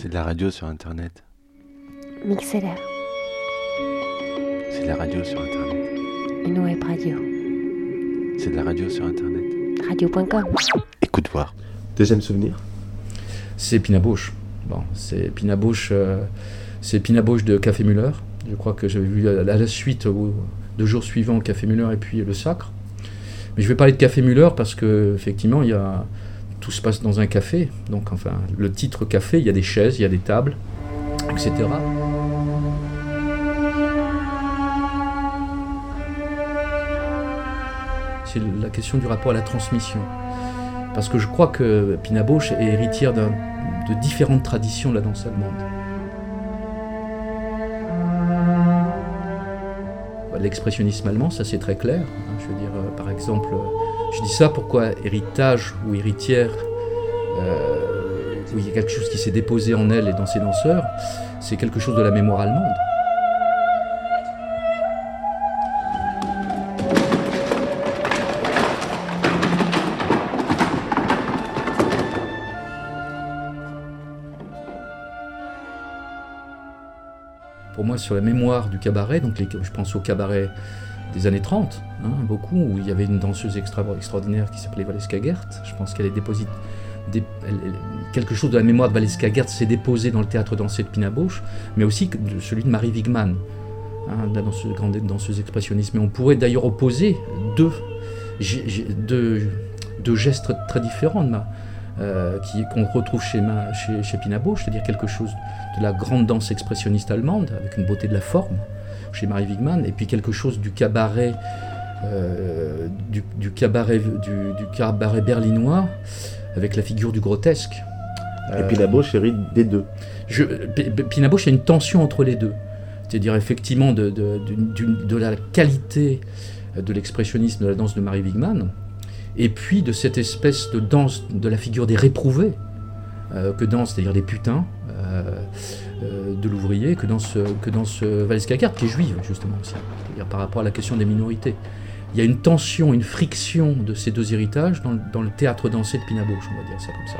C'est de la radio sur Internet. Mixeler, C'est de la radio sur Internet. une web radio. C'est de la radio sur Internet. Radio.com. Écoute voir. Deuxième souvenir c'est Pinabouche. Bon, c'est Pinabouche, euh, c'est Pinabouche de Café Muller. Je crois que j'avais vu à la suite, deux jours suivants, Café Muller et puis le Sacre. Mais je vais parler de Café Muller parce que effectivement, il y a tout se passe dans un café. Donc, enfin, le titre café, il y a des chaises, il y a des tables, etc. C'est la question du rapport à la transmission. Parce que je crois que Pina Bausch est héritière de différentes traditions de la danse allemande. L'expressionnisme allemand, ça c'est très clair. hein. Je veux dire, euh, par exemple, euh, je dis ça pourquoi héritage ou héritière, euh, où il y a quelque chose qui s'est déposé en elle et dans ses danseurs, c'est quelque chose de la mémoire allemande. pour moi sur la mémoire du cabaret, donc je pense au cabaret des années 30, hein, beaucoup, où il y avait une danseuse extra- extraordinaire qui s'appelait Valeska Gert. Je pense qu'elle est elle- quelque chose de la mémoire de Valeska Gert s'est déposé dans le théâtre dansé de Pina Bausch, mais aussi celui de Marie Wigman, hein, la danseuse, grande danseuse expressionniste. Mais on pourrait d'ailleurs opposer deux, gestes très différents de euh, qu'on retrouve chez, ma, c'est-à-dire quelque chose de la grande danse expressionniste allemande, avec une beauté de la forme, chez Marie Wigman, et puis quelque chose du cabaret, euh, du, du cabaret, du, du cabaret berlinois, avec la figure du grotesque. Et puis la Bauche hérite des deux. je, P- P- Pina Bausch, il y a une tension entre les deux. C'est-à-dire effectivement de, la qualité de l'expressionnisme de la danse de Marie Wigman, et puis de cette espèce de danse de la figure des réprouvés, euh, que dansent, c'est-à-dire des putains euh, de l'ouvrier, que dans ce, que dans ce Valeska Gard, qui est juive justement aussi, par rapport à la question des minorités. Il y a une tension, une friction de ces deux héritages dans, le- théâtre dansé de Pina Bausch, on va dire ça comme ça.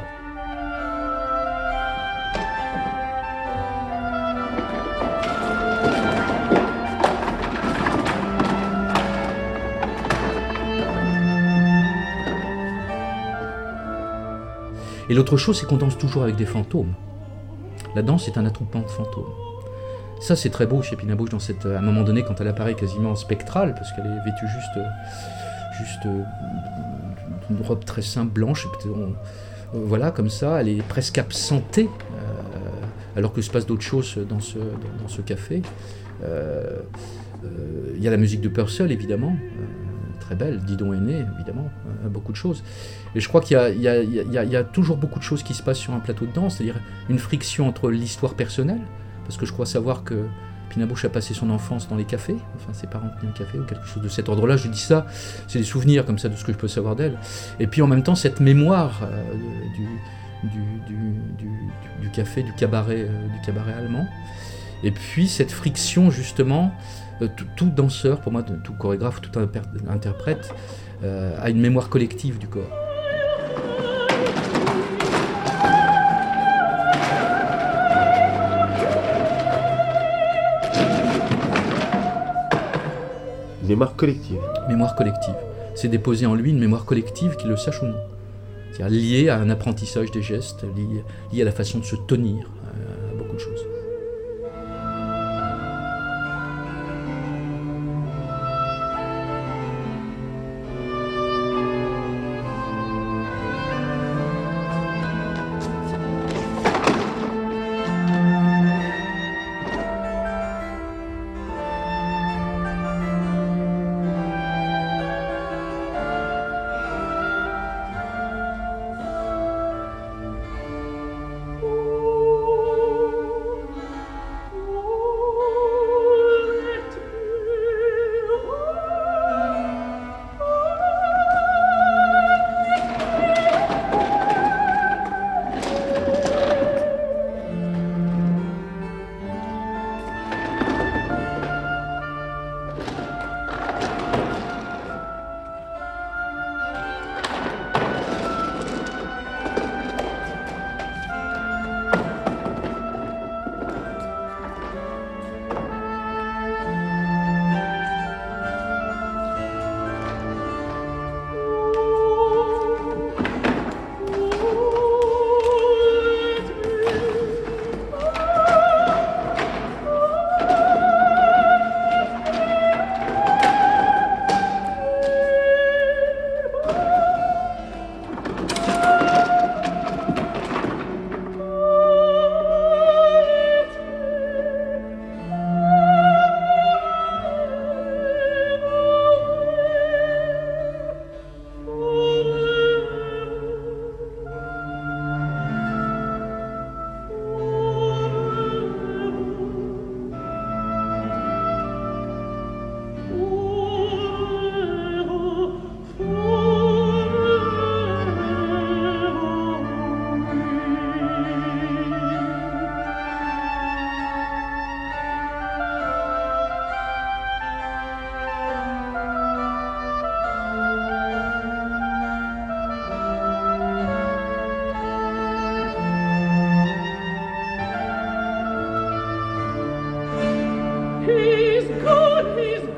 Et l'autre chose, c'est qu'on danse toujours avec des fantômes. La danse est un attroupement de fantômes. Ça, c'est très beau chez Pina Bausch, dans cette, à un moment donné, quand elle apparaît quasiment spectrale, parce qu'elle est vêtue juste, juste euh, d'une robe très simple, blanche, euh, voilà, comme ça, elle est presque absentée, euh, alors que se passe d'autres choses dans ce, dans, ce café. Il y a la musique de Purcell, évidemment, très belle, Didon est né, évidemment, euh, beaucoup de choses. Et je crois qu'il y a, toujours beaucoup de choses qui se passent sur un plateau de danse, c'est-à-dire une friction entre l'histoire personnelle, parce que je crois savoir que Pina Bausch a passé son enfance dans les cafés, enfin ses parents tenaient un café ou quelque chose de cet ordre-là, je dis ça, c'est des souvenirs comme ça de ce que je peux savoir d'elle. Et puis en même temps cette mémoire euh, du- du café, du cabaret, euh, du cabaret allemand. Et puis cette friction justement, euh, tout, tout danseur, pour moi, tout chorégraphe, tout interprète, euh, a une mémoire collective du corps. Mémoire collective. mémoire collective. C'est déposer en lui une mémoire collective, qu'il le sache ou non. C'est-à-dire liée à un apprentissage des gestes, liée, liée à la façon de se tenir, à beaucoup de choses. please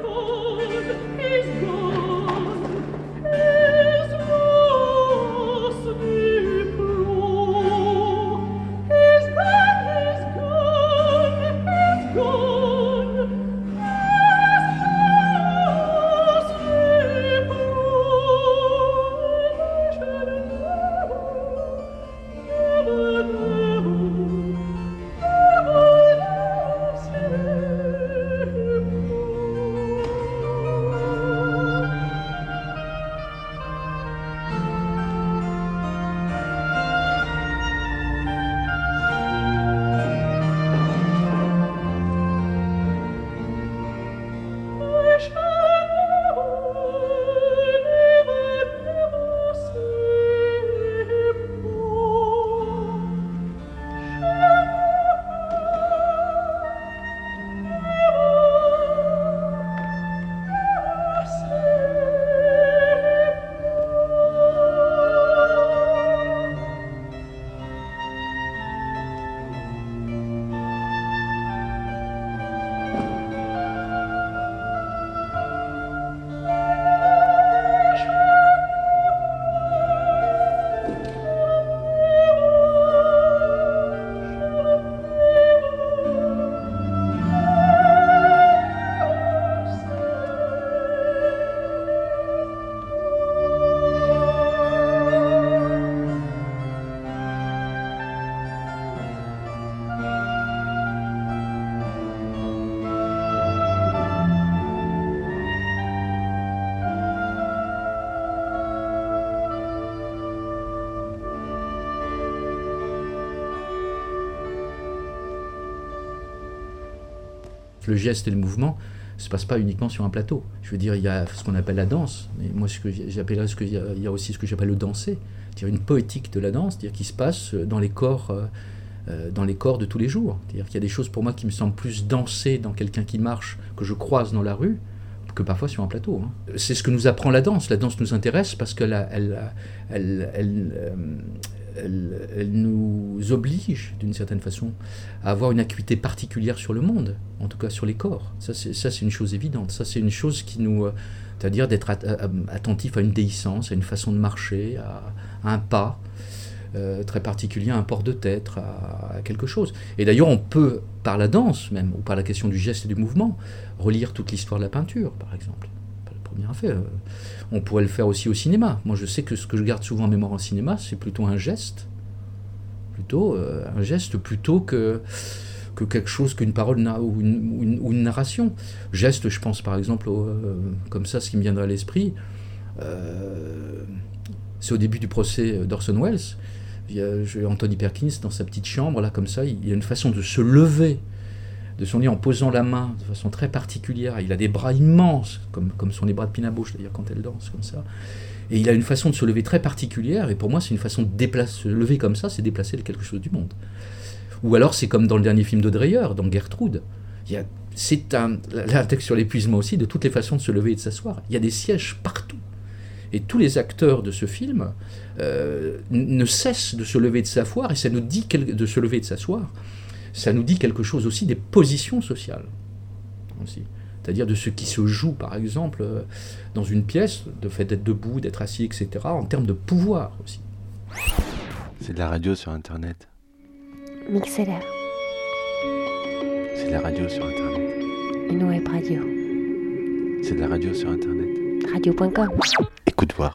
le geste et le mouvement se passe pas uniquement sur un plateau. Je veux dire, il y a ce qu'on appelle la danse, mais moi ce que j'appellerais ce que il y, a aussi ce que j'appelle le danser, dire une poétique de la danse, dire qui se passe dans les corps, euh, euh, dans les corps de tous les jours. Dire qu'il y a des choses pour moi qui me semblent plus danser dans quelqu'un qui marche que je croise dans la rue que parfois sur un plateau. Hein. C'est ce que nous apprend la danse. La danse nous intéresse parce qu'elle elle, elle, elle, euh, elle, nous oblige, d'une certaine façon, à avoir une acuité particulière sur le monde, en tout cas sur les corps. Ça, c'est une chose évidente. Ça, c'est une chose qui nous. Euh, c'est-à-dire d'être attentif à une déhiscence, à une façon de marcher, à, un pas euh, très particulier, à un port de tête, à, quelque chose. Et d'ailleurs, on peut, par la danse même, ou par la question du geste et du mouvement, relire toute l'histoire de la peinture, par exemple. Euh, on pourrait le faire aussi au cinéma. Moi, je sais que ce que je garde souvent en mémoire en cinéma, c'est plutôt un geste, plutôt euh, un geste plutôt que que quelque chose qu'une parole ou une, narration. Geste, je pense par exemple, euh, comme ça, ce qui me viendrait à l'esprit, c'est au début du procès d'Orson Welles. Anthony Perkins dans sa petite chambre, là, comme ça, il y a une façon de se lever de son lit en posant la main de façon très particulière. Il a des bras immenses, comme, comme sont les bras de Pina Bausch d'ailleurs quand elle danse comme ça. Et il a une façon de se lever très particulière, et pour moi c'est une façon de déplacer, se lever comme ça, c'est déplacer quelque chose du monde. Ou alors c'est comme dans le dernier film de Dreyer, dans Gertrude. C'est un, un texte sur l'épuisement aussi, de toutes les façons de se lever et de s'asseoir. Il y a des sièges partout. Et tous les acteurs de ce film euh, ne cessent de se lever et de s'asseoir, et ça nous dit de se lever et de s'asseoir ça nous dit quelque chose aussi des positions sociales. Aussi. C'est-à-dire de ce qui se joue, par exemple, euh, dans une pièce, de fait d'être debout, d'être assis, etc., en termes de pouvoir aussi. C'est de la radio sur Internet. Mixeler. C'est de la radio sur Internet. Une web radio. C'est de la radio sur Internet. Radio.com. Écoute voir.